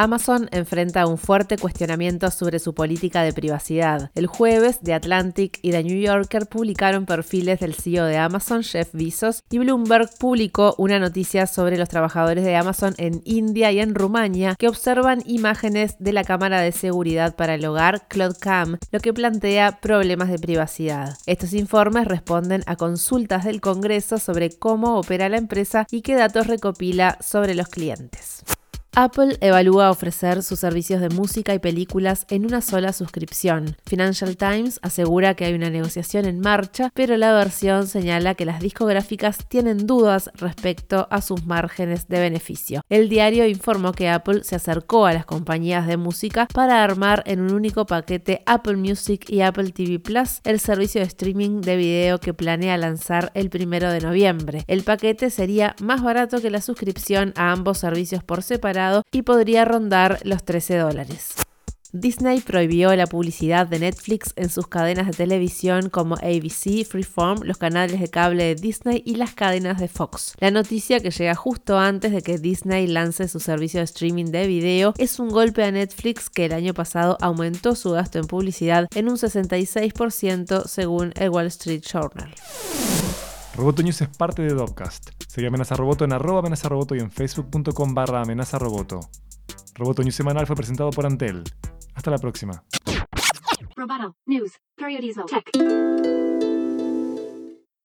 Amazon enfrenta un fuerte cuestionamiento sobre su política de privacidad. El jueves, The Atlantic y The New Yorker publicaron perfiles del CEO de Amazon, Jeff Bezos, y Bloomberg publicó una noticia sobre los trabajadores de Amazon en India y en Rumania que observan imágenes de la cámara de seguridad para el hogar CloudCam, lo que plantea problemas de privacidad. Estos informes responden a consultas del Congreso sobre cómo opera la empresa y qué datos recopila sobre los clientes. Apple evalúa ofrecer sus servicios de música y películas en una sola suscripción. Financial Times asegura que hay una negociación en marcha, pero la versión señala que las discográficas tienen dudas respecto a sus márgenes de beneficio. El diario informó que Apple se acercó a las compañías de música para armar en un único paquete Apple Music y Apple TV Plus, el servicio de streaming de video que planea lanzar el primero de noviembre. El paquete sería más barato que la suscripción a ambos servicios por separado y podría rondar los 13 dólares. Disney prohibió la publicidad de Netflix en sus cadenas de televisión como ABC, Freeform, los canales de cable de Disney y las cadenas de Fox. La noticia que llega justo antes de que Disney lance su servicio de streaming de video es un golpe a Netflix que el año pasado aumentó su gasto en publicidad en un 66% según el Wall Street Journal. Roboto News es parte de Dopcast. Sigue Amenaza Roboto en arroba amenaza roboto y en facebook.com barra amenaza roboto. News semanal fue presentado por Antel. Hasta la próxima. Roboto News.